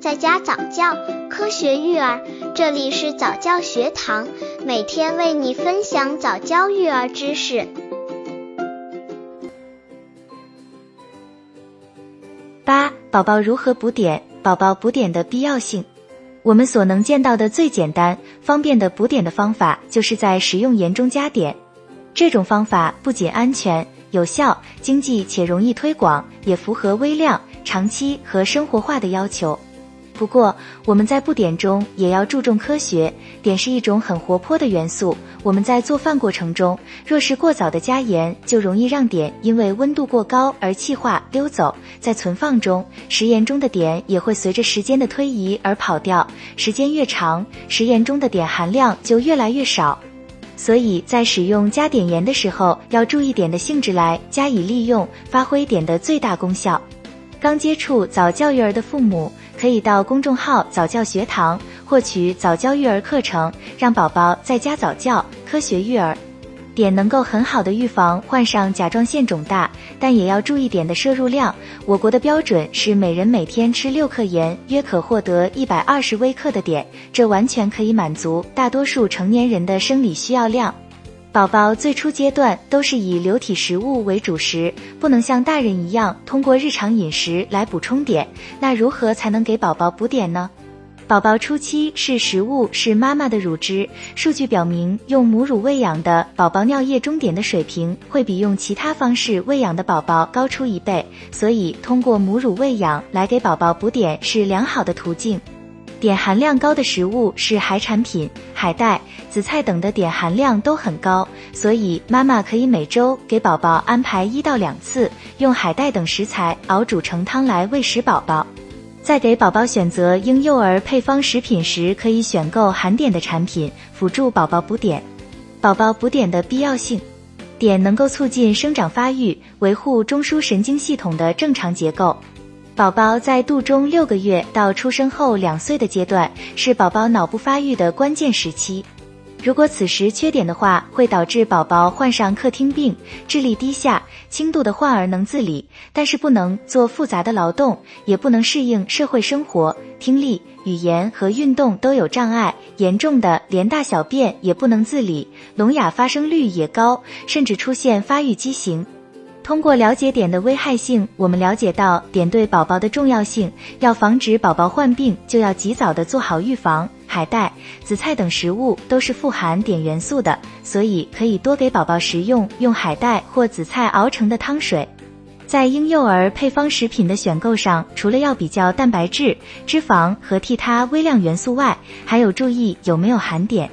在家早教，科学育儿，这里是早教学堂，每天为你分享早教育儿知识。八、宝宝如何补碘？宝宝补碘的必要性。我们所能见到的最简单、方便的补碘的方法，就是在食用盐中加碘。这种方法不仅安全、有效、经济且容易推广，也符合微量、长期和生活化的要求。不过，我们在不碘中也要注重科学。碘是一种很活泼的元素，我们在做饭过程中，若是过早的加盐，就容易让碘因为温度过高而气化溜走。在存放中，食盐中的碘也会随着时间的推移而跑掉，时间越长，食盐中的碘含量就越来越少。所以在使用加碘盐的时候，要注意碘的性质来加以利用，发挥碘的最大功效。刚接触早教育儿的父母。可以到公众号早教学堂获取早教育儿课程，让宝宝在家早教，科学育儿。碘能够很好的预防患上甲状腺肿大，但也要注意碘的摄入量。我国的标准是每人每天吃六克盐，约可获得一百二十微克的碘，这完全可以满足大多数成年人的生理需要量。宝宝最初阶段都是以流体食物为主食，不能像大人一样通过日常饮食来补充碘。那如何才能给宝宝补碘呢？宝宝初期是食物是妈妈的乳汁。数据表明，用母乳喂养的宝宝尿液中碘的水平会比用其他方式喂养的宝宝高出一倍，所以通过母乳喂养来给宝宝补碘是良好的途径。碘含量高的食物是海产品，海带、紫菜等的碘含量都很高，所以妈妈可以每周给宝宝安排一到两次，用海带等食材熬煮成汤来喂食宝宝。在给宝宝选择婴幼儿配方食品时，可以选购含碘的产品，辅助宝宝补碘。宝宝补碘的必要性，碘能够促进生长发育，维护中枢神经系统的正常结构。宝宝在肚中六个月到出生后两岁的阶段，是宝宝脑部发育的关键时期。如果此时缺碘的话，会导致宝宝患上客厅病，智力低下。轻度的患儿能自理，但是不能做复杂的劳动，也不能适应社会生活，听力、语言和运动都有障碍。严重的连大小便也不能自理，聋哑发生率也高，甚至出现发育畸形。通过了解碘的危害性，我们了解到碘对宝宝的重要性。要防止宝宝患病，就要及早的做好预防。海带、紫菜等食物都是富含碘元素的，所以可以多给宝宝食用用海带或紫菜熬成的汤水。在婴幼儿配方食品的选购上，除了要比较蛋白质、脂肪和其他微量元素外，还有注意有没有含碘。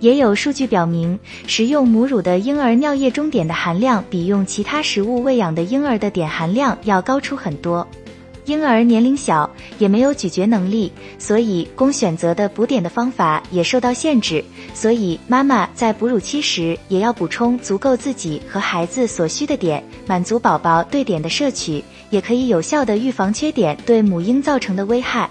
也有数据表明，食用母乳的婴儿尿液中碘的含量比用其他食物喂养的婴儿的碘含量要高出很多。婴儿年龄小，也没有咀嚼能力，所以供选择的补碘的方法也受到限制。所以妈妈在哺乳期时也要补充足够自己和孩子所需的碘，满足宝宝对碘的摄取，也可以有效的预防缺碘对母婴造成的危害。